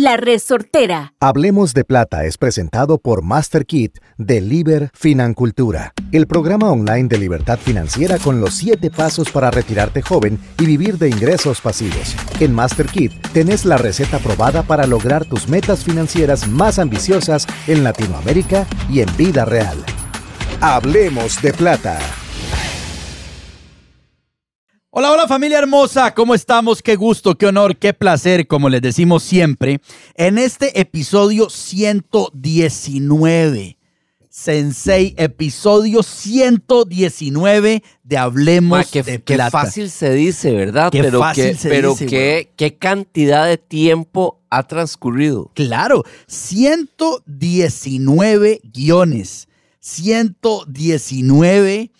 La Resortera. Hablemos de Plata es presentado por MasterKit de Liber Financultura, el programa online de libertad financiera con los 7 pasos para retirarte joven y vivir de ingresos pasivos. En MasterKit tenés la receta probada para lograr tus metas financieras más ambiciosas en Latinoamérica y en vida real. Hablemos de Plata. Hola, hola familia hermosa, ¿cómo estamos? Qué gusto, qué honor, qué placer, como les decimos siempre, en este episodio 119. Sensei, episodio 119 de Hablemos Ma, qué, de qué fácil se dice, ¿verdad? Qué pero fácil qué, se pero dice, qué, qué cantidad de tiempo ha transcurrido. Claro, 119 guiones, 119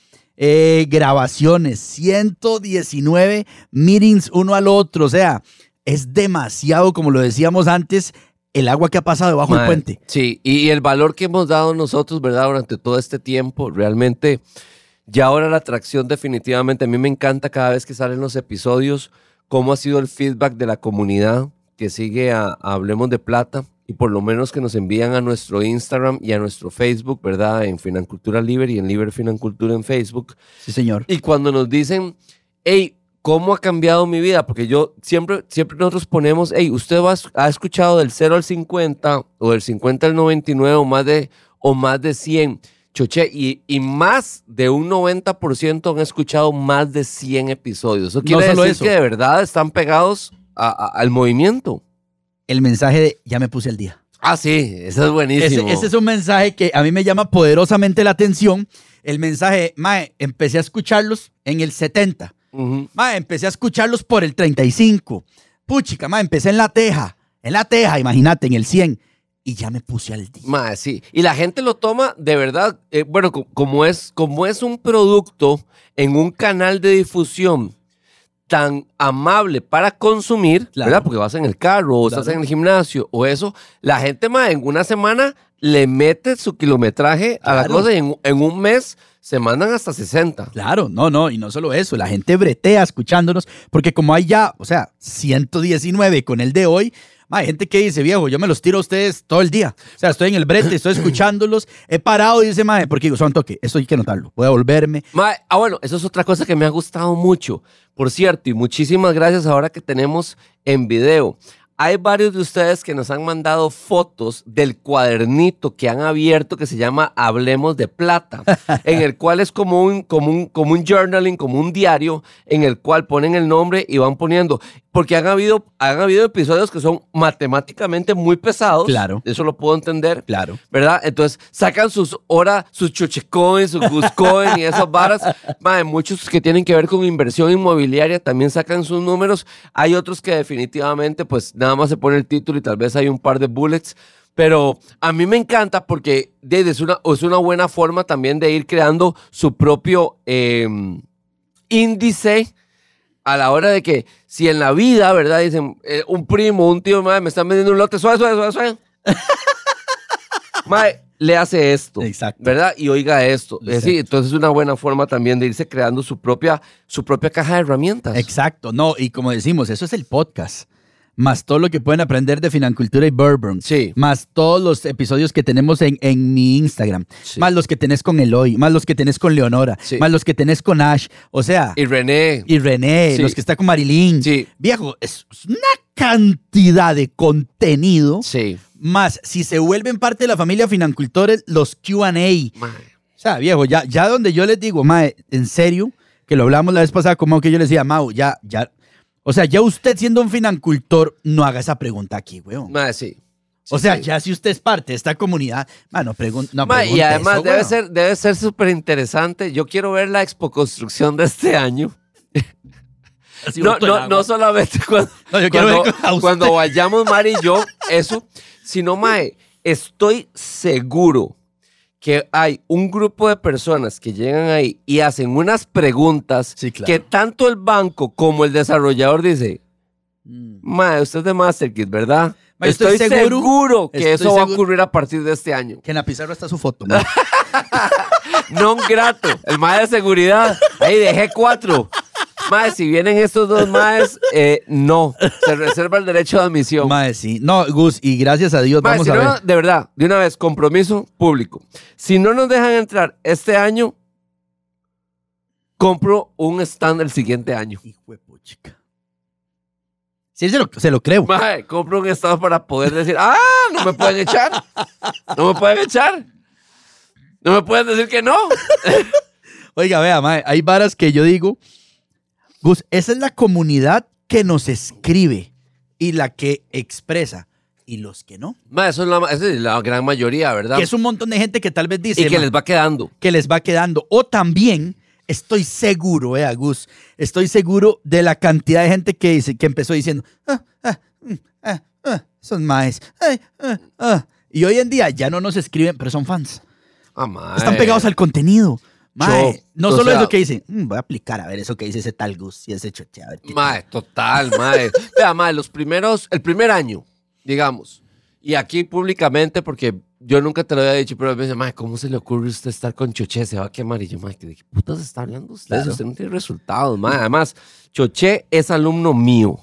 eh, grabaciones, 119 meetings uno al otro. O sea, es demasiado, como lo decíamos antes, el agua que ha pasado debajo del puente. Sí, y el valor que hemos dado nosotros, ¿verdad? Durante todo este tiempo, realmente, ya ahora la atracción definitivamente, a mí me encanta cada vez que salen los episodios, cómo ha sido el feedback de la comunidad que sigue a, a Hablemos de Plata y por lo menos que nos envían a nuestro Instagram y a nuestro Facebook, ¿verdad? En Financultura Libre y en Libre Financultura en Facebook. Sí, señor. Y cuando nos dicen, hey, ¿cómo ha cambiado mi vida? Porque yo siempre, siempre nosotros ponemos, hey, usted va- ha escuchado del 0 al 50 o del 50 al 99 o más de, o más de 100. Choche, y, y más de un 90% han escuchado más de 100 episodios. Eso quiere solo decir eso. que de verdad están pegados a- a- al movimiento. El mensaje de ya me puse al día. Ah, sí, eso es buenísimo. Ese, ese es un mensaje que a mí me llama poderosamente la atención. El mensaje, Mae, empecé a escucharlos en el 70. Ujú. Ma, empecé a escucharlos por el 35. Puchica, ma, empecé en la teja. En la teja, imagínate, en el 100. Y ya me puse al día. Mae, sí. Y la gente lo toma de verdad, eh, bueno, co- como es, como es un producto en un canal de difusión tan amable para consumir, Claro. ¿verdad? Porque vas en el carro o estás en el gimnasio o eso, la gente mae, en una semana le mete su kilometraje a la cosa y en, en un mes se mandan hasta 60. Claro, no, no, y no solo eso, la gente bretea escuchándonos, porque como hay ya, o sea, 119 con el de hoy, hay gente que dice, viejo, yo me los tiro a ustedes todo el día. O sea, estoy en el brete, estoy escuchándolos, he parado y dice, madre, porque digo, son toque, esto hay que notarlo, voy a volverme. Mae, ah, bueno, eso es otra cosa que me ha gustado mucho. Por cierto, y muchísimas gracias ahora que tenemos en video. Hay varios de ustedes que nos han mandado fotos del cuadernito que han abierto que se llama Hablemos de Plata, en el cual es como un, como, un, como un journaling, como un diario, en el cual ponen el nombre y van poniendo. Porque han habido, han habido episodios que son matemáticamente muy pesados. Claro. Eso lo puedo entender. Claro. ¿verdad? Entonces sacan sus horas, sus chochecoins, sus guscoin y esas varas. Mae, muchos que tienen que ver con inversión inmobiliaria también sacan sus números. Hay otros que definitivamente pues nada más se pone el título y tal vez hay un par de bullets. Pero a mí me encanta porque es, una, es una buena forma también de ir creando su propio eh, índice a la hora de que si en la vida, ¿verdad? Dicen, eh, un primo, un tío, madre, me están vendiendo un lote, suave, suave, suave, suave. Mae, le hace esto. Exacto. ¿Verdad? Y oiga esto. Es decir, entonces es una buena forma también de irse creando su propia, su propia caja de herramientas. Exacto, no, y como decimos, eso es el podcast. Más todo lo que pueden aprender de Financultura y Bourbon. Sí. Más todos los episodios que tenemos en, en mi Instagram. Sí. Más los que tenés con Eloy. Más los que tenés con Leonora. Sí. Más los que tenés con Ash. O sea, Y René. y René. Los que está con Marilyn. Sí. Viejo, es una cantidad de contenido. Sí. Más, si se vuelven parte de la familia Financultores, los QA. O sea, viejo, ya, ya donde yo les digo, mae, en serio, que lo hablamos la vez pasada, como que yo les decía, Mau, ya, ya. O sea, ya usted siendo un financultor, no haga esa pregunta aquí, weón. Mae, sí. o sea, sí. ya si usted es parte de esta comunidad, mae, no, pregun no Mae, y además eso, debe ser, debe ser súper interesante. Yo quiero ver la expo construcción de este año. No, no, no solamente cuando, No, cuando, cuando vayamos Mari y yo, eso, sino, Mae, estoy seguro que hay un grupo de personas que llegan ahí y hacen unas preguntas Sí, claro. que tanto el banco como el desarrollador dice, Mm. Mae, usted es de Masterkit, ¿verdad? Estoy estoy, seguro- seguro, que estoy eso va a ocurrir a partir de este año. Que en la pizarra está su foto, mae. Non grato, el mae de seguridad. Ahí dejé cuatro. Mae, si vienen estos dos maes, eh, no. Se reserva el derecho de admisión. Mae, sí. No, Gus, y gracias a Dios, Mae, vamos si a no, ver. de verdad, de una vez, compromiso público. Si no nos dejan entrar este año, compro un stand el siguiente año. Hijo de puchica. Sí, se lo, se lo creo. Mae, compro un stand para poder decir, ah, no me pueden echar. No me pueden echar. No me pueden decir que no. Oiga, vea, mae, hay varas que yo digo, Gus, esa es la comunidad que nos escribe y la que expresa. Y los que no. Mae, eso es la, esa es la gran mayoría, ¿verdad? Que es un montón de gente que tal vez dice y que "Ma, les va quedando. que les va quedando. O también estoy seguro, eh, Gus, estoy seguro de la cantidad de gente que, dice, que empezó diciendo, ah, ah, mm, ah, ah, son maes. ay, ah, ah". Y hoy en día ya no nos escriben, pero son fans. Ah. Están pegados al contenido. Mae, no o solo sea- eso que dicen, "Mm, voy a aplicar a ver eso que dice ese tal Gus y ese choche. a ver qué Mae, total, mae. Vea, mae, los primeros, el primer año, digamos, y aquí públicamente, porque yo nunca te lo había dicho, pero me dice, mae, ¿cómo se le ocurre a usted estar con Choché? Se va a quemar. Y yo, mae, ¿de qué putas está hablando usted? Claro. Usted no tiene resultados, mae. Además, Choché es alumno mío.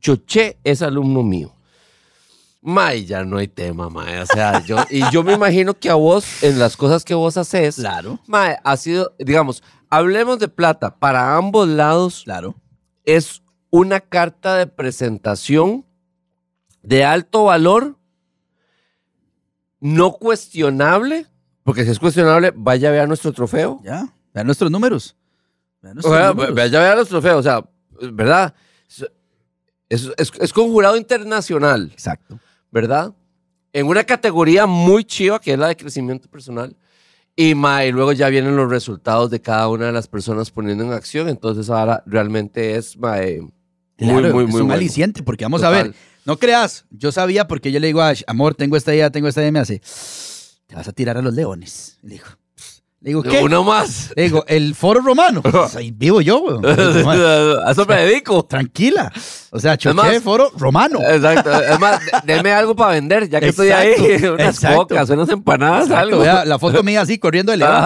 Choché es alumno mío. Mae, ya no hay tema, mae. O sea, yo, y yo me imagino que a vos, en las cosas que vos haces, Claro, mae, ha sido, digamos, hablemos de plata para ambos lados claro. es una carta de presentación de alto valor, no cuestionable, porque si es cuestionable, vaya a ver nuestro trofeo. Ya, vean nuestros números. Vean O nuestros sea, números. vaya a ver nuestro trofeo, o sea, ¿verdad? Es, es, es con jurado internacional, Exacto. ¿Verdad? En una categoría muy chiva, que es la de crecimiento personal. Y, ma, y luego ya vienen los resultados de cada una de las personas poniendo en acción. Entonces ahora realmente es ma, eh, muy, Claro, muy, es muy un bueno. aliciente, porque vamos a ver, no creas, yo sabía porque yo le digo a Ash, amor, tengo esta idea, tengo esta idea, me hace, te vas a tirar a los leones. Le digo, le digo, ¿qué? Uno más. Le digo, el foro romano. Pues ahí vivo yo, weón. Le digo, "Ma, A eso me dedico. Tranquila. O sea, más- de foro romano. Exacto. Es más, de- deme algo para vender, ya que estoy ahí. Unas exacto. cocas, unas empanadas, Exacto, algo. vea, la foto mía así corriendo de león.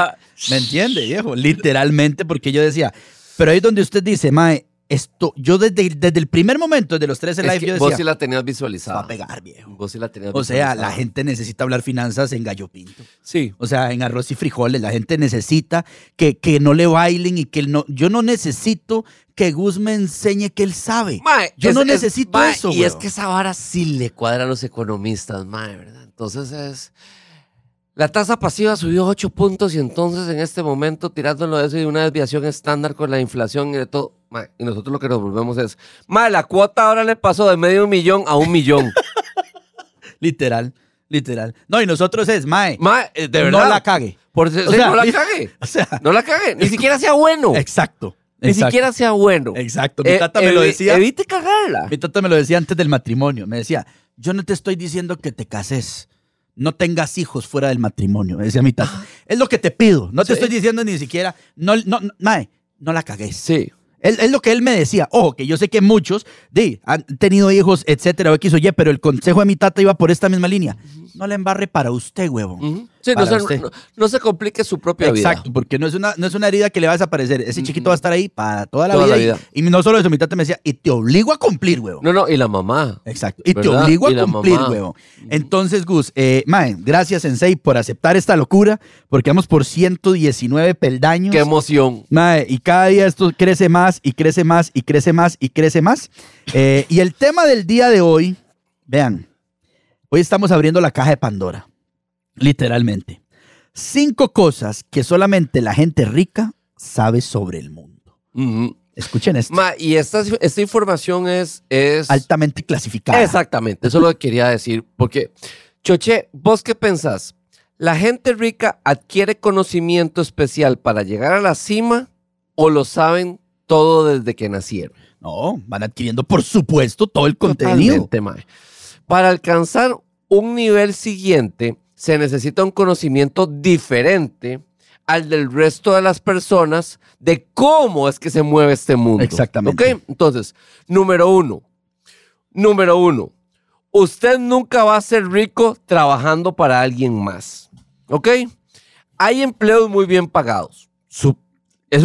¿Me entiende, viejo? Literalmente, porque yo decía, pero ahí es donde usted dice, Mae, esto, yo desde, desde el primer momento de los 13 Es live, yo vos decía, sí la tenías "Se va visualizada. a pegar, viejo. Vos sí la tenías O sea, visualizada. la gente necesita hablar finanzas en gallo pinto. Sí. O sea, en arroz y frijoles. La gente necesita que, que no le bailen y que él no. Yo no necesito que Gus me enseñe que él sabe. Mae, Yo es- no es- necesito mae, eso, Y es que esa vara sí le cuadra a los economistas, mae, ¿verdad? Entonces es. La tasa pasiva subió 8 puntos y entonces en este momento tirándolo de eso y una desviación estándar con la inflación y de todo. Y nosotros lo que nos volvemos es. Mae, la cuota ahora le pasó de medio millón a un millón. Literal, literal. No, y nosotros es, Mae, mae, eh, de verdad. no la cague. Por, sí, O sea, no la cague. O sea, No la cague. Ni siquiera sea bueno. exacto. Ni exacto, siquiera sea bueno. Exacto. Mi Eh, tata me lo decía. Evite cagarla. Mi tata me lo decía antes del matrimonio. Me decía, yo no te estoy diciendo que te cases. No tengas hijos fuera del matrimonio. Me decía mi tata. Es lo que te pido. No te Sí. estoy diciendo ni siquiera. No, no, no, mae, no la cagues. Sí. Es, lo que él me decía. Ojo, que yo sé que muchos de, han tenido hijos, etcétera, o X o Y, pero el consejo de mi tata iba por esta misma línea. No le embarre para usted, huevo. Ujú. Sí, no se, usted. no- no se complique su propia vida. Exacto, porque no es, una, no es una herida que le va a desaparecer. Ese chiquito va a estar ahí para toda la Toda vida. la y- vida. Y, no solo eso, mi tata me decía, y te obligo a cumplir, huevo. No, no, y la mamá. Exacto. Y te obligo Y a cumplir, mamá. huevo. Entonces, Gus, eh, mae, gracias, Sensei, por aceptar esta locura, porque vamos por 119 peldaños. Qué emoción. Mae, y cada día esto crece más y crece más y crece más y crece más. Eh, y el tema del día de hoy, vean, hoy estamos abriendo la caja de Pandora, literalmente. Cinco cosas que solamente la gente rica sabe sobre el mundo. Escuchen esto, Ma, y esta, esta información es, es altamente clasificada. Exactamente, eso es lo que quería decir. Porque, Choche, ¿vos qué pensás? ¿La gente rica adquiere conocimiento especial para llegar a la cima o lo saben todo desde que nacieron? No, van adquiriendo, por supuesto, todo el contenido. Totalmente, mae. Para alcanzar un nivel siguiente, se necesita un conocimiento diferente al del resto de las personas de cómo es que se mueve este mundo. Exactamente. ¿Ok? Entonces, número uno. Número uno. Usted nunca va a ser rico trabajando para alguien más. ¿Ok? Hay empleos muy bien pagados. Eso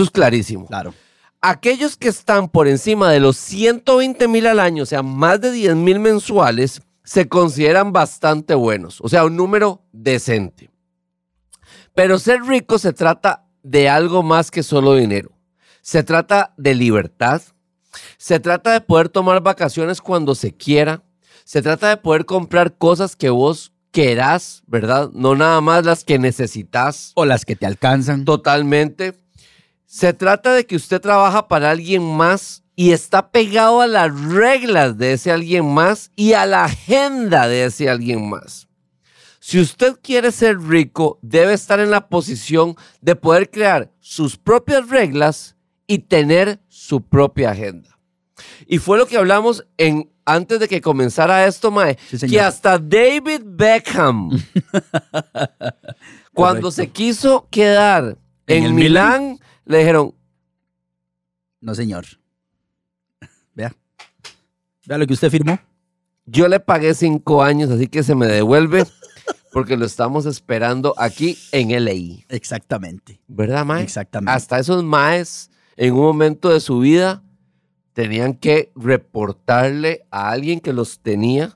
es clarísimo. Claro. aquellos que están por encima de los 120 mil al año, o sea, más de 10 mil mensuales, se consideran bastante buenos, o sea, un número decente. Pero ser rico se trata de algo más que solo dinero. Se trata de libertad, se trata de poder tomar vacaciones cuando se quiera, se trata de poder comprar cosas que vos querás, ¿verdad? No nada más las que necesitas. O las que te alcanzan. Totalmente. Se trata de que usted trabaja para alguien más y está pegado a las reglas de ese alguien más y a la agenda de ese alguien más. Si usted quiere ser rico, debe estar en la posición de poder crear sus propias reglas y tener su propia agenda. Y fue lo que hablamos en antes de que comenzara esto, Mae, Sí, que hasta David Beckham, cuando se quiso quedar en, ¿En el Milán, le dijeron, No, señor. Vea. Lo que usted firmó. yo le pagué cinco años, así que se me devuelve porque lo estamos esperando aquí en LA. Exactamente. ¿Verdad, Mae? Exactamente. Hasta esos Maes, en un momento de su vida, tenían que reportarle a alguien que los tenía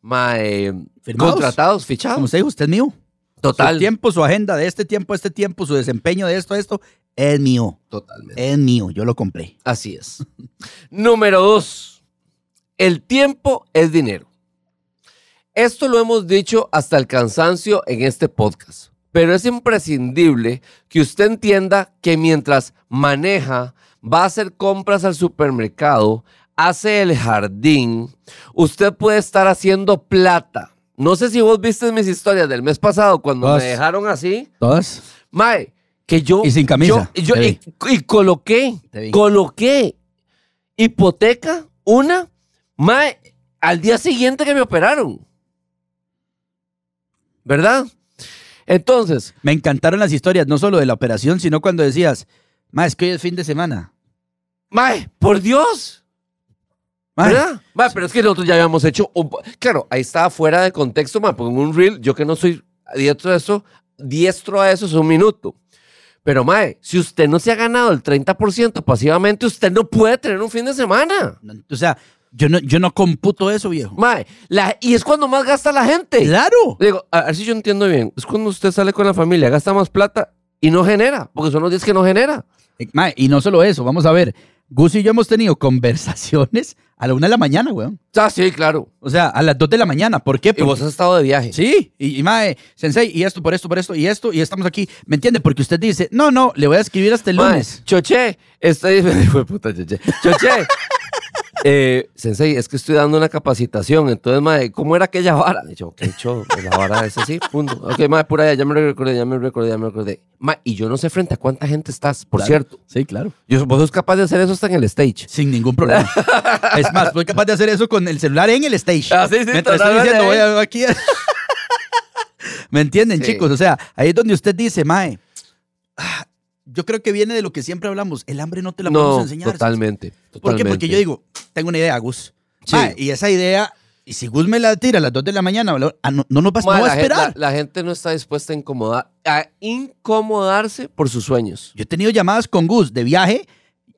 mae, Firmados. contratados, fichados. Como usted dijo, usted es mío. Total. Su tiempo, su agenda de este tiempo a este tiempo, su desempeño de esto a esto, es mío. Totalmente. Es mío. Yo lo compré. Así es. Número dos, el tiempo es dinero. Esto lo hemos dicho hasta el cansancio en este podcast, pero es imprescindible que usted entienda que mientras maneja, va a hacer compras al supermercado, hace el jardín, usted puede estar haciendo plata. No sé si vos viste mis historias del mes pasado cuando me dejaron así. ¿Todas? Mae, que yo. Y sin camisa, yo- yo- te y, y coloqué, coloqué hipoteca, una, mae, al día siguiente que me operaron. ¿Verdad? Entonces, Me encantaron las historias, no solo de la operación, sino cuando decías, ma, es que hoy es fin de semana. mae, por Dios. Ma, ¿Verdad? Mae, pero es que nosotros ya habíamos hecho. un claro, ahí estaba fuera de contexto, mae, porque en un reel, yo que no soy diestro a eso, diestro a eso es un minuto. Pero, mae, si usted no se ha ganado el 30% pasivamente, usted no puede tener un fin de semana. o sea, yo no, yo no computo eso, viejo. Mae, la- y es cuando más gasta la gente. Claro. Digo, a ver si yo entiendo bien. Es cuando usted sale con la familia, gasta más plata y no genera, porque son los días que no genera. Eh, ma, y no solo eso, vamos a ver. Gus y yo hemos tenido conversaciones a la una de la mañana, weón. Ah, sí, claro. O sea, a las dos de la mañana. ¿Por qué? Y Porque- vos has estado de viaje. Sí, y, y mae, sensei, y esto por esto, por esto, y esto, y estamos aquí. ¿Me entiende? Porque usted dice, no, no, le voy a escribir hasta el Mae, lunes. Choche, estoy. Fue puta, Choche. Choche. Eh, sensei, es que estoy dando una capacitación. Entonces, mae, ¿cómo era aquella vara? Y yo, ok, cho, la vara es así, punto. Ok, mae, pura ya, ya me recordé, ya me recordé, ya me recordé. Mae, y yo no sé frente a cuánta gente estás, por Claro. cierto. Sí, claro. Yo, vos sos capaz de hacer eso hasta en el stage. Sin ningún problema. es más, soy capaz de hacer eso con el celular en el stage. Ah, sí, sí, Mientras estoy diciendo, voy a aquí. ¿Me entienden, Sí. chicos? O sea, ahí es donde usted dice, mae, yo creo que viene de lo que siempre hablamos. El hambre no te la podemos No, enseñar. totalmente, ¿Por qué? totalmente. Porque yo digo, tengo una idea, Gus. Sí. Mae, y esa idea, y si Gus me la tira a las 2 de la mañana, ah, no, no no Ma, va a esperar. la- la gente no está dispuesta a incomodar, a incomodarse por sus sueños. Yo he tenido llamadas con Gus de viaje,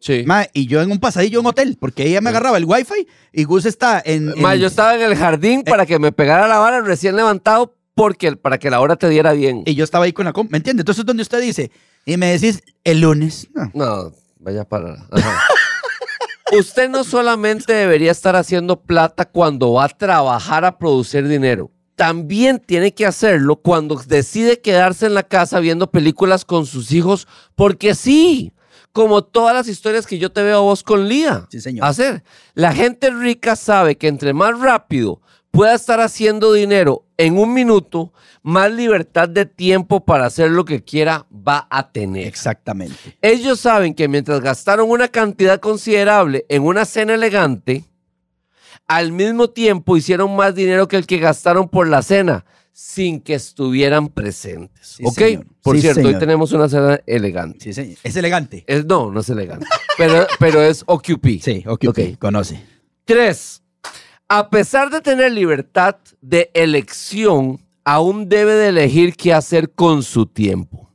Sí. mae, y yo en un pasadillo en hotel, porque ella me agarraba el wifi y Gus está en... en- Ma, yo estaba en el jardín Eh. para que me pegara la vara recién levantado porque, para que la hora te diera bien. Y yo estaba ahí con la comp, ¿me entiende? Entonces es donde usted dice, y me decís el lunes. No. No, vaya para. ajá. Usted no solamente debería estar haciendo plata cuando va a trabajar a producir dinero. También tiene que hacerlo cuando decide quedarse en la casa viendo películas con sus hijos, porque sí, como todas las historias que yo te veo a vos con Lía. Sí, señor. Hacer. La gente rica sabe que entre más rápido pueda estar haciendo dinero en un minuto, más libertad de tiempo para hacer lo que quiera va a tener. Exactamente. Ellos saben que mientras gastaron una cantidad considerable en una cena elegante, al mismo tiempo hicieron más dinero que el que gastaron por la cena sin que estuvieran presentes. Sí, ¿Ok? señor. Por Sí, cierto, hoy tenemos una cena elegante. Sí, señor. Es elegante. Es, no, no es elegante, pero, pero es OQP. Sí, ok, Ok. ok, conoce. Tres, a pesar de tener libertad de elección, aún debe de elegir qué hacer con su tiempo.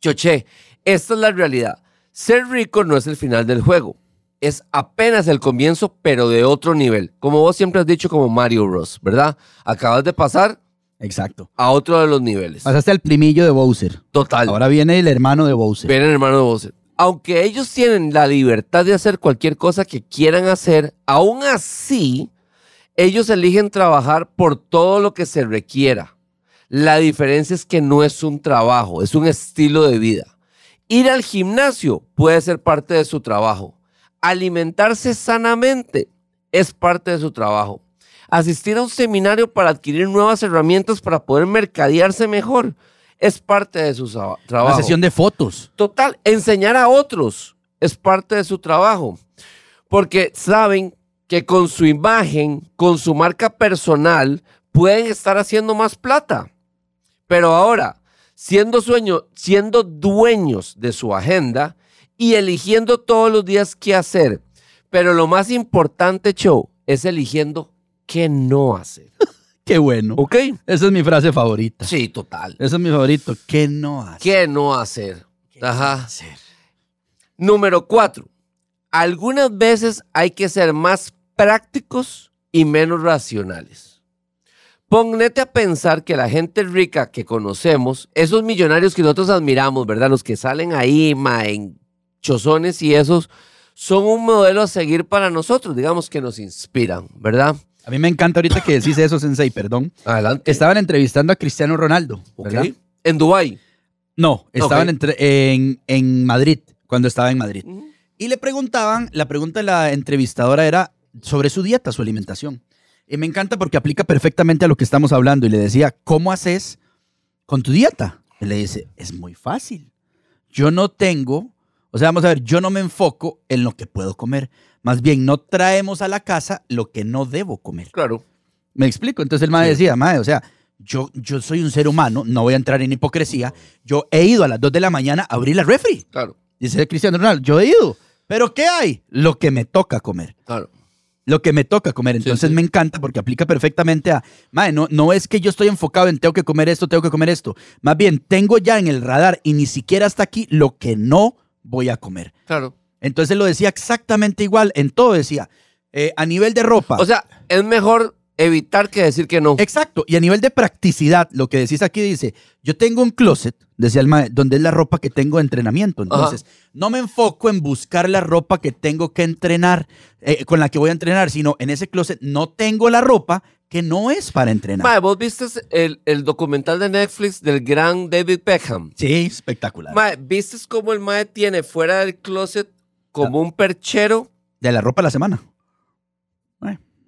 Choche, esta es la realidad. Ser rico no es el final del juego. Es apenas el comienzo, pero de otro nivel. Como vos siempre has dicho como Mario Bros, ¿verdad? Acabas de pasar Exacto. a otro de los niveles. Pasaste al primillo de Bowser. Total. Ahora viene el hermano de Bowser. Ven el hermano de Bowser. Aunque ellos tienen la libertad de hacer cualquier cosa que quieran hacer, aún así, ellos eligen trabajar por todo lo que se requiera. La diferencia es que no es un trabajo, es un estilo de vida. Ir al gimnasio puede ser parte de su trabajo. Alimentarse sanamente es parte de su trabajo. Asistir a un seminario para adquirir nuevas herramientas para poder mercadearse mejor es parte de su trabajo. Una sesión de fotos. Total, enseñar a otros es parte de su trabajo. Porque saben que con su imagen, con su marca personal, pueden estar haciendo más plata. Pero ahora, siendo, sueño, siendo dueños de su agenda y eligiendo todos los días qué hacer. Pero lo más importante, Show, es eligiendo qué no hacer. Qué bueno. ¿Ok? Esa es mi frase favorita. Sí, total. Ese es mi favorito. ¿Qué no hace? ¿Qué no hacer? ¿Qué Ajá. hacer? Número cuatro. Algunas veces hay que ser más prácticos y menos racionales. Póngete a pensar que la gente rica que conocemos, esos millonarios que nosotros admiramos, ¿verdad? Los que salen ahí, ma, en chozones y esos, son un modelo a seguir para nosotros, digamos que nos inspiran, ¿verdad? A mí me encanta ahorita que decís eso, Sensei, perdón. Adelante. Estaban entrevistando a Cristiano Ronaldo. ¿verdad? En Dubái. No, estaban entre- en, en Madrid, cuando estaba en Madrid. Y le preguntaban, la pregunta de la entrevistadora era sobre su dieta, su alimentación. Y me encanta porque aplica perfectamente a lo que estamos hablando. Y le decía, ¿cómo haces con tu dieta? Y le dice, es muy fácil. Yo no tengo, o sea, vamos a ver, yo no me enfoco en lo que puedo comer. Más bien, no traemos a la casa lo que no debo comer. Claro. ¿Me explico? Entonces el mae decía, mae, o sea, yo, yo soy un ser humano, no voy a entrar en hipocresía. Yo he ido a las 2 de la mañana a abrir la refri. Claro. Dice Cristiano Ronaldo, yo he ido. ¿Pero qué hay? Lo que me toca comer. Claro. Lo que me toca comer. Entonces sí. me encanta porque aplica perfectamente a, mae, no, no es que yo estoy enfocado en tengo que comer esto, tengo que comer esto. Más bien, tengo ya en el radar y ni siquiera hasta aquí lo que no voy a comer. Claro. Entonces lo decía exactamente igual. En todo decía, eh, a nivel de ropa. O sea, es mejor evitar que decir que no. Exacto. Y a nivel de practicidad, lo que decís aquí dice, yo tengo un closet, decía el mae, donde es la ropa que tengo de entrenamiento. Entonces, no me enfoco en buscar la ropa que tengo que entrenar, eh, con la que voy a entrenar, sino en ese closet no tengo la ropa que no es para entrenar. Mae, vos viste el, el documental de Netflix del gran David Beckham. sí, espectacular. Mae, ¿viste cómo el Mae tiene fuera del closet como un perchero? de la ropa de la semana.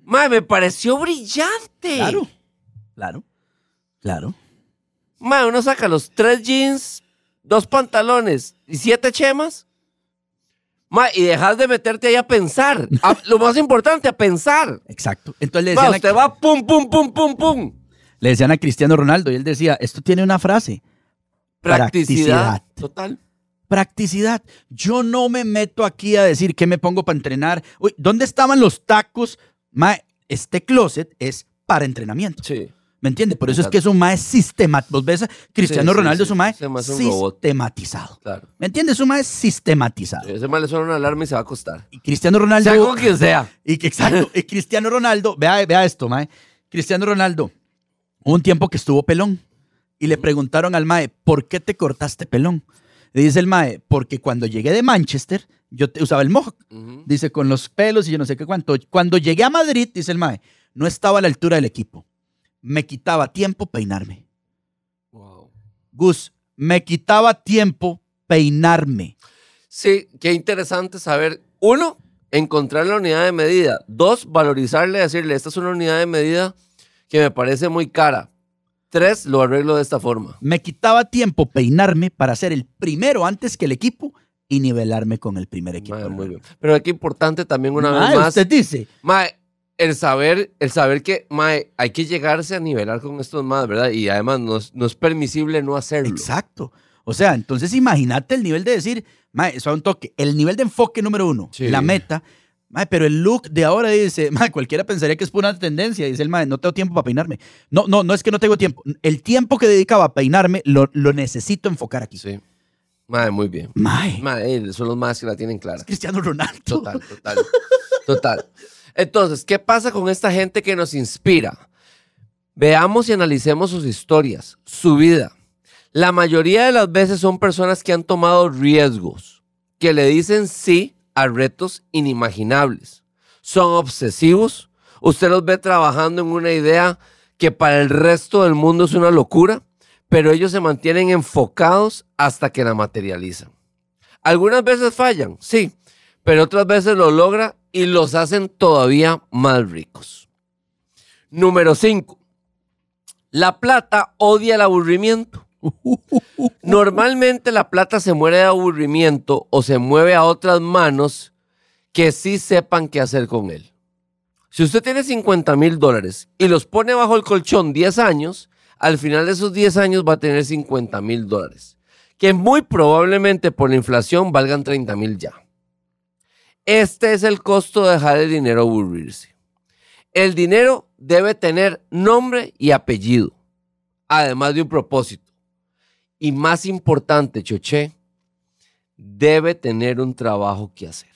Mae, Mae, me pareció brillante. claro, claro, claro. Mae, uno saca los tres jeans, dos pantalones y siete chemas. Mae, y dejas de meterte ahí a pensar. A- lo más importante, a pensar. Exacto. Entonces le decían, usted a, va pum, pum, pum, pum, pum. le decían a Cristiano Ronaldo y él decía, esto tiene una frase, Practicidad. Practicidad. Total. practicidad. Yo no me meto aquí a decir qué me pongo para entrenar. Uy, ¿dónde estaban los tacos? Mae, este closet es para entrenamiento. Sí. ¿Me entiendes? Por eso es que es un mae sistemático. Vos ves, Cristiano Sí, sí, Ronaldo sí. es un mae sistematizado. Claro. ¿Me entiendes? Es un mae sistematizado. Ese Mae le suena una alarma y se va a acostar. Y Cristiano Ronaldo... Sea con quien sea. Y exacto. Y Cristiano Ronaldo, vea, vea esto, mae. Cristiano Ronaldo, un tiempo que estuvo pelón. Y le preguntaron al mae, ¿por qué te cortaste pelón? Dice el mae, porque cuando llegué de Manchester, yo te- usaba el mohawk. Dice, con los pelos y yo no sé qué cuánto. Cuando llegué a Madrid, dice el mae, no estaba a la altura del equipo. Me quitaba tiempo peinarme. Wow. Gus, me quitaba tiempo peinarme. Sí, qué interesante saber. Uno, encontrar la unidad de medida. Dos, valorizarle, decirle, esta es una unidad de medida que me parece muy cara. Tres, lo arreglo de esta forma. Me quitaba tiempo peinarme para ser el primero antes que el equipo y nivelarme con el primer equipo. Mae, muy bien. Pero aquí importante también una vez más, Usted dice, mae, el saber, el saber que mae, hay que llegarse a nivelar con estos más, ¿verdad? Y además no es, no es permisible no hacerlo. exacto. O sea, entonces imagínate el nivel de decir, mae, eso a un toque, el nivel de enfoque número uno, Sí. la meta. Mae, pero el look de ahora dice, mae, cualquiera pensaría que es por una tendencia. Dice el mae, no tengo tiempo para peinarme. No, no, no es que no tengo tiempo. El tiempo que dedicaba a peinarme lo, lo necesito enfocar aquí. Sí. Mae, muy bien. Mae, Mae, eh, son los más que la tienen clara. Cristiano Ronaldo. Total, total. Total. Entonces, ¿qué pasa con esta gente que nos inspira? Veamos y analicemos sus historias, su vida. La mayoría de las veces son personas que han tomado riesgos, que le dicen sí a retos inimaginables. Son obsesivos. Usted los ve trabajando en una idea que para el resto del mundo es una locura, pero ellos se mantienen enfocados hasta que la materializan. Algunas veces fallan, sí, pero otras veces lo logra y los hacen todavía más ricos. Número 5. La plata odia el aburrimiento. Normalmente la plata se muere de aburrimiento o se mueve a otras manos que sí sepan qué hacer con él. Si usted tiene 50 mil dólares y los pone bajo el colchón 10 años, al final de esos 10 años va a tener 50 mil dólares, que muy probablemente por la inflación valgan 30 mil ya. Este es el costo de dejar el dinero aburrirse. El dinero debe tener nombre y apellido, además de un propósito. Y más importante, Choché, debe tener un trabajo que hacer.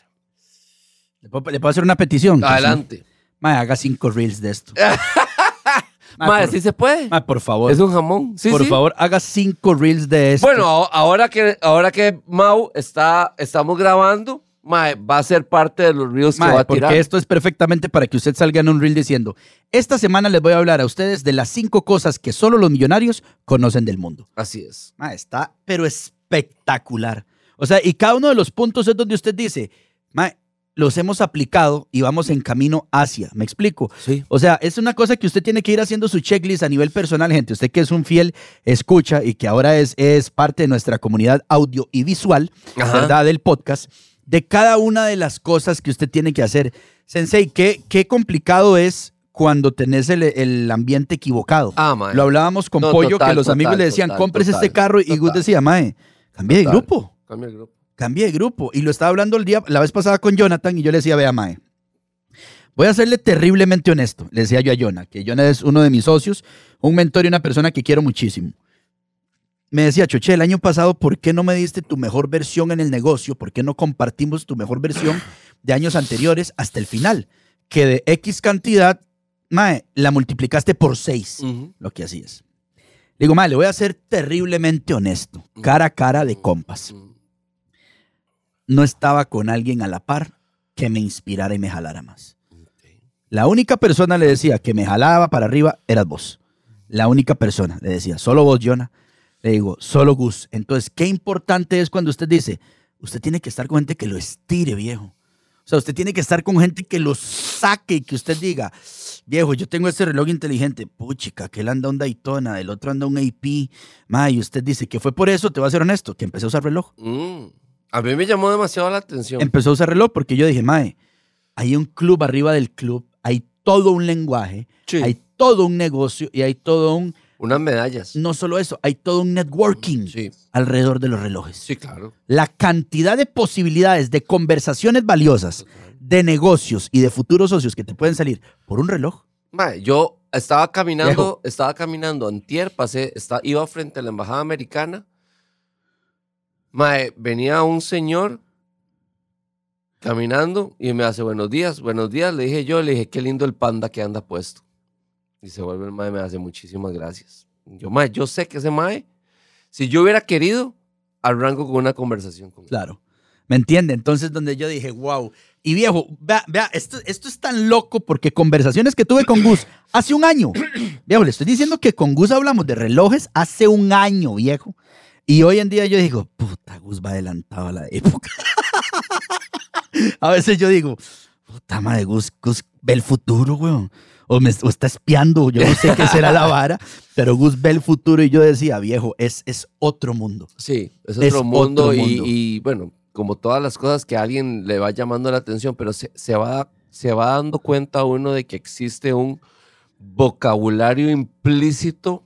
¿Le puedo, le puedo hacer una petición? Adelante. Mae, haga cinco reels de esto. Madre, por, sí se puede. mae, por favor. Es un jamón. Sí, por sí. favor, haga cinco reels de esto. Bueno, ahora que, ahora que Mau está, estamos grabando, mae, va a ser parte de los reels que va a porque tirar. esto es perfectamente para que usted salga en un reel diciendo, esta semana les voy a hablar a ustedes de las cinco cosas que solo los millonarios conocen del mundo. Así es. Mae, está, pero espectacular. O sea, y cada uno de los puntos es donde usted dice, mae, los hemos aplicado y vamos en camino hacia. ¿Me explico? Sí. O sea, es una cosa que usted tiene que ir haciendo su checklist a nivel personal, gente. Usted que es un fiel escucha y que ahora es, es parte de nuestra comunidad audio y visual, Ajá. ¿verdad? Del podcast, de cada una de las cosas que usted tiene que hacer. Sensei, ¿qué, qué complicado es cuando tenés el, el ambiente equivocado? Ah, mae. Lo hablábamos con No, Pollo, total, que los amigos le decían, total, compres este carro, y Gus decía, mae, cambie de grupo Cambia el grupo. cambié de grupo. Y lo estaba hablando el día, la vez pasada con Jonathan y yo le decía, vea, Mae, voy a serle terriblemente honesto. Le decía yo a Jonah, que Jonah es uno de mis socios, un mentor y una persona que quiero muchísimo. Me decía, Choche, el año pasado, ¿por qué no me diste tu mejor versión en el negocio? ¿Por qué no compartimos tu mejor versión de años anteriores hasta el final? Que de X cantidad, Mae, la multiplicaste por 6 Ujú. lo que así es. Le digo, Mae, le voy a ser terriblemente honesto, cara a cara de compas no estaba con alguien a la par que me inspirara y me jalara más. La única persona le decía que me jalaba para arriba eras vos. La única persona le decía, solo vos, Jonah. Le digo, solo Gus. Entonces, qué importante es cuando usted dice, usted tiene que estar con gente que lo estire, viejo. O sea, usted tiene que estar con gente que lo saque y que usted diga, viejo, yo tengo este reloj inteligente. Puchica, que él anda un Daytona, el otro anda un AP. Ma, y usted dice que fue por eso, te voy a ser honesto, que empecé a usar reloj. Mm. A mí me llamó demasiado la atención. empezó a usar reloj porque yo dije, Mae, hay un club arriba del club, hay todo un lenguaje, Sí. hay todo un negocio y hay todo un, Unas medallas. no solo eso, hay todo un networking Sí. alrededor de los relojes. Sí, claro. La cantidad de posibilidades de conversaciones valiosas, de negocios y de futuros socios que te pueden salir por un reloj. Mae, yo estaba caminando, Viejo. estaba caminando antier, pasé, está, iba frente a la embajada americana. Mae, venía un señor caminando y me hace buenos días, buenos días. Le dije yo, le dije, qué lindo el panda que anda puesto. Y se vuelve el mae, me hace muchísimas gracias. Yo, mae, yo sé que ese mae, si yo hubiera querido, arranco con una conversación con él. Claro. ¿Me entiende? Entonces, donde yo dije, wow. Y viejo, vea, vea, esto, esto es tan loco porque conversaciones que tuve con Gus hace un año. Viejo, le estoy diciendo que con Gus hablamos de relojes hace un año, viejo. Y hoy en día yo digo, puta, Gus va adelantado a la época. a veces yo digo, puta madre, Gus, Gus ve el futuro, weón. O, me, o está espiando, yo no sé qué será la vara, pero Gus ve el futuro y yo decía, viejo, es, es otro mundo. Sí, es Es otro mundo, otro y, mundo. y, bueno, como todas las cosas que a alguien le va llamando la atención, pero se, se va, se va dando cuenta uno de que existe un vocabulario implícito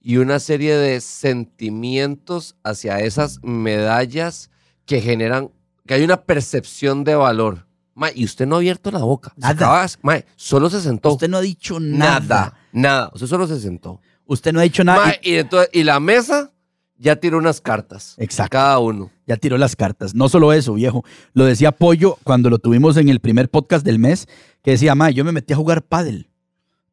y una serie de sentimientos hacia esas medallas que generan, que hay una percepción de valor. Ma, y usted no ha abierto la boca. Nada. acaba de- ma, solo se sentó. Usted no ha dicho nada. nada, nada. Usted solo se sentó. Usted no ha dicho nada. Ma, y, entonces, y la mesa ya tiró unas cartas. Exacto. Cada uno. Ya tiró las cartas. No solo eso, viejo. Lo decía Pollo cuando lo tuvimos en el primer podcast del mes, que decía, ma, yo me metí a jugar pádel.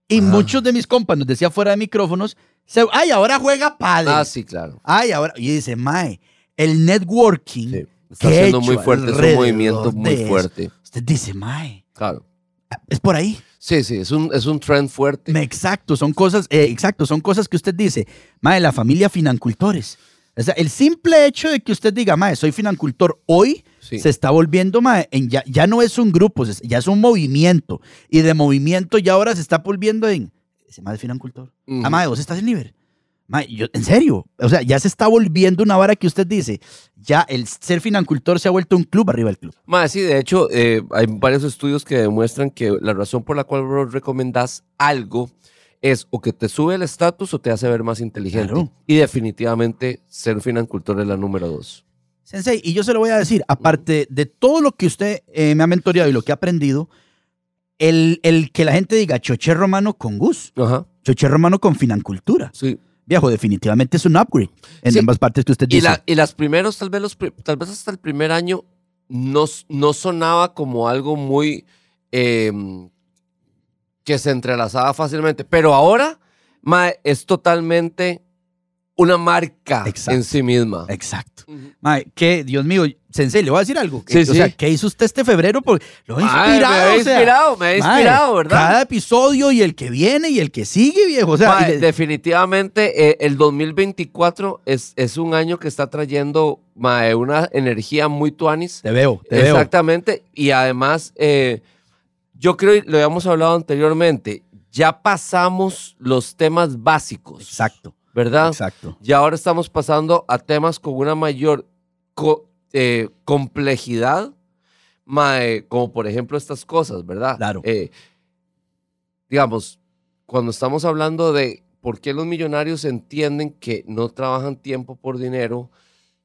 Y muchos de mis compas nos decía fuera de micrófonos, se- ay, ahora juega pádel. Ah, sí, claro. Ay, ahora. Y dice, mae, el networking. Sí. Está siendo muy fuerte, es un movimiento muy fuerte. Usted dice, mae, Claro. es por ahí. Sí, sí, es un, es un trend fuerte. Exacto, son cosas, eh, exacto, son cosas que usted dice, mae, la familia financultores. O sea, el simple hecho de que usted diga, mae, soy financultor hoy, Sí. se está volviendo, mae, en ya, ya no es un grupo, ya es un movimiento. Y de movimiento ya ahora se está volviendo en, ese mae es financultor. Ujú. Ah, mae, vos estás en Liber. Mae, yo, en serio, o sea, ya se está volviendo una vara que usted dice, ya el ser financultor se ha vuelto un club arriba del club. Mae, sí, de hecho, eh, hay varios estudios que demuestran que la razón por la cual vos recomendás algo es o que te sube el estatus o te hace ver más inteligente. Claro. Y definitivamente ser financultor es la número dos. Sensei, y yo se lo voy a decir, aparte de todo lo que usted eh, me ha mentoreado y lo que ha aprendido, el, el que la gente diga choché romano con Gus, Ajá, choché romano con financultura. sí. Viejo, definitivamente es un upgrade en Sí. ambas partes que usted Y, dice. la- y las primeros, tal vez, los, tal vez hasta el primer año, no, no sonaba como algo muy eh, que se entrelazaba fácilmente. Pero ahora, mae, es totalmente una marca Exacto. en sí misma. Exacto. Mae, que, Dios mío, Sensei, le voy a decir algo. Sí, o sea. ¿qué hizo usted este febrero? Porque lo ha Mae, inspirado. me ha o sea, inspirado, me ha mae, inspirado, ¿verdad? Cada episodio y el que viene y el que sigue, viejo. O sea, Mae, le- definitivamente eh, el 2024 es, es un año que está trayendo una energía muy tuanis. te veo, te veo. Exactamente. Y además, eh, yo creo, lo habíamos hablado anteriormente, ya pasamos los temas básicos, Exacto, ¿verdad? exacto. Y ahora estamos pasando a temas con una mayor co- eh, complejidad, mae, como por ejemplo estas cosas, ¿verdad? Claro. Eh, digamos, cuando estamos hablando de por qué los millonarios entienden que no trabajan tiempo por dinero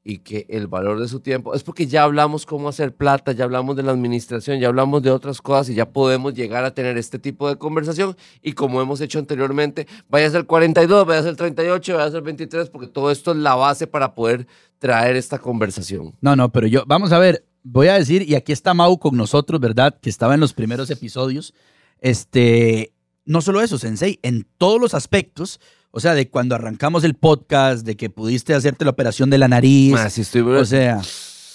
y que el valor de su tiempo es porque ya hablamos cómo hacer plata, ya hablamos de la administración, ya hablamos de otras cosas y ya podemos llegar a tener este tipo de conversación y como hemos hecho anteriormente, vaya a ser 42, vaya a ser 38, vaya a ser 23 porque todo esto es la base para poder traer esta conversación. No, no, pero yo, vamos a ver, voy a decir, y aquí está Mau con nosotros, ¿verdad? Que estaba en los primeros episodios. Este, no solo eso, Sensei, en todos los aspectos, o sea, de cuando arrancamos el podcast, de que pudiste hacerte la operación de la nariz, Más, si estoy o sea,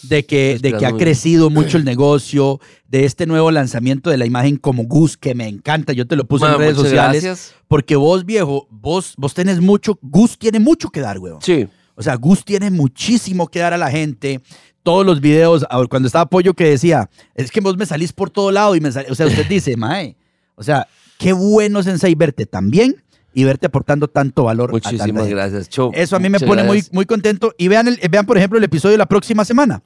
de que, de que ha crecido mucho el negocio, de este nuevo lanzamiento de la imagen como Gus, que me encanta, yo te lo puse Ma, en redes sociales, gracias. porque vos, viejo, vos, vos tenés mucho, Gus tiene mucho que dar, weón. Sí. O sea, Gus tiene muchísimo que dar a la gente. Todos los videos, cuando estaba Pollo que decía, es que vos me salís por todo lado y me salís, o sea, usted dice, mae, o sea, qué bueno, Sensei, verte tan bien y verte aportando tanto valor. Muchísimas gracias, Cho. Eso a mí me pone muy, gracias. muy contento. Y vean, el- vean, por ejemplo, el episodio de la próxima semana.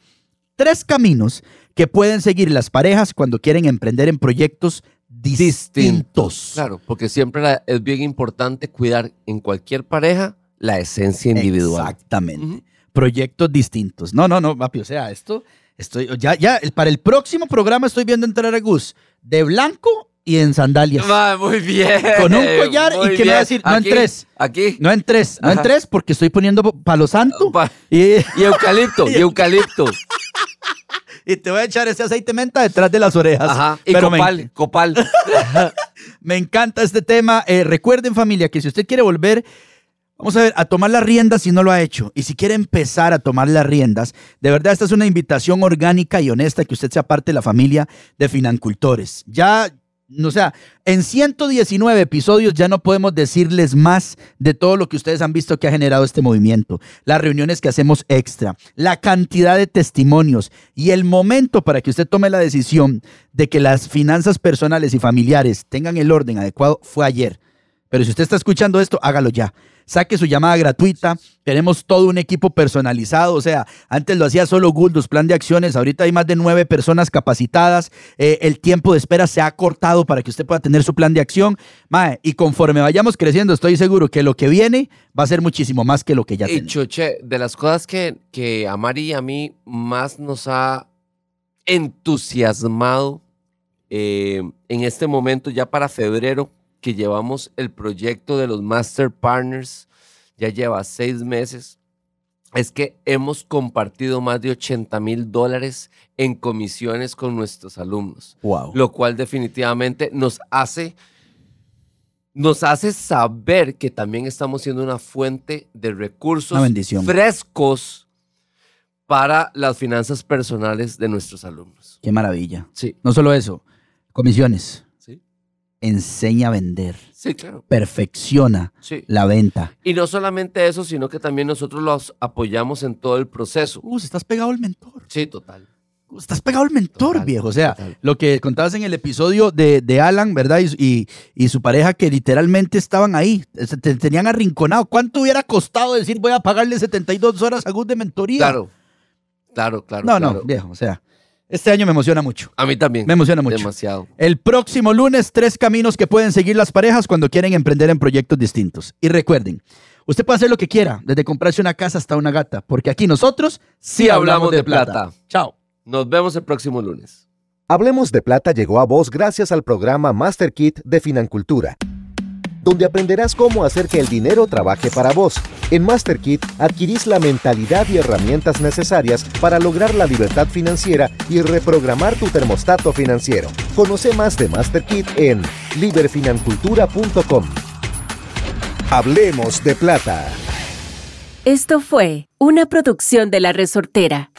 Tres caminos que pueden seguir las parejas cuando quieren emprender en proyectos distintos. Claro, porque siempre la- es bien importante cuidar en cualquier pareja la esencia individual. Exactamente. Proyectos distintos. No, no, no, papi, o sea, esto, estoy, ya, ya, para el próximo programa estoy viendo entrar a Gus de blanco y en sandalias. Ma, muy bien. Con un collar y que me va a decir, no en tres. Aquí. No en tres, no en tres, porque estoy poniendo palo santo Pa- y, Y eucalipto, y eucalipto. y te voy a echar ese aceite menta detrás de las orejas. Ajá. Y Pero me- copal, copal. Me encanta este tema. Eh, recuerden, familia, que si usted quiere volver, vamos a ver, a tomar las riendas si no lo ha hecho. Y si quiere empezar a tomar las riendas, de verdad, esta es una invitación orgánica y honesta que usted sea parte de la familia de financultores. Ya. O sea, en 119 episodios ya no podemos decirles más de todo lo que ustedes han visto que ha generado este movimiento. Las reuniones que hacemos extra, la cantidad de testimonios y el momento para que usted tome la decisión de que las finanzas personales y familiares tengan el orden adecuado fue ayer. Pero si usted está escuchando esto, hágalo ya. Saque su llamada gratuita. Tenemos todo un equipo personalizado. O sea, antes lo hacía solo Guldos, plan de acciones. Ahorita hay más de nueve personas capacitadas. Eh, el tiempo de espera se ha cortado para que usted pueda tener su plan de acción. Mae, y conforme vayamos creciendo, estoy seguro que lo que viene va a ser muchísimo más que lo que ya Y tenemos. Choche, de las cosas que, que a Mari y a mí más nos ha entusiasmado eh, en este momento, ya para febrero, que llevamos el proyecto de los Master Partners, ya lleva seis meses. es que hemos compartido más de 80 mil dólares en comisiones con nuestros alumnos, Wow. lo cual definitivamente nos hace, nos hace saber que también estamos siendo una fuente de recursos frescos para las finanzas personales de nuestros alumnos. Qué maravilla. Sí, No solo eso, comisiones. Enseña a vender. sí, claro. Perfecciona Sí. la venta. Y no solamente eso, sino que también nosotros los apoyamos en todo el proceso. Uh, estás pegado al mentor. Sí, total. Estás pegado al mentor, Total, viejo. O sea, total. lo que contabas en el episodio de, de Alan, ¿verdad? Y, y- y su pareja que literalmente estaban ahí, se te- tenían arrinconado. ¿Cuánto hubiera costado decir voy a pagarle 72 horas a Gus de mentoría? Claro, claro, claro. No, claro. no, viejo. O sea, este año me emociona mucho. A mí también. Me emociona mucho. Demasiado. El próximo lunes, tres caminos que pueden seguir las parejas cuando quieren emprender en proyectos distintos. Y recuerden, usted puede hacer lo que quiera, desde comprarse una casa hasta una gata, porque aquí nosotros sí, hablamos de plata. Chao. Nos vemos el próximo lunes. Hablemos de Plata llegó a vos gracias al programa Master Kit de Financultura, donde aprenderás cómo hacer que el dinero trabaje para vos. En Master Kit adquirís la mentalidad y herramientas necesarias para lograr la libertad financiera y reprogramar tu termostato financiero. Conoce más de Master Kit en liberfinancultura.com. Hablemos de Plata. Esto fue una producción de La Resortera.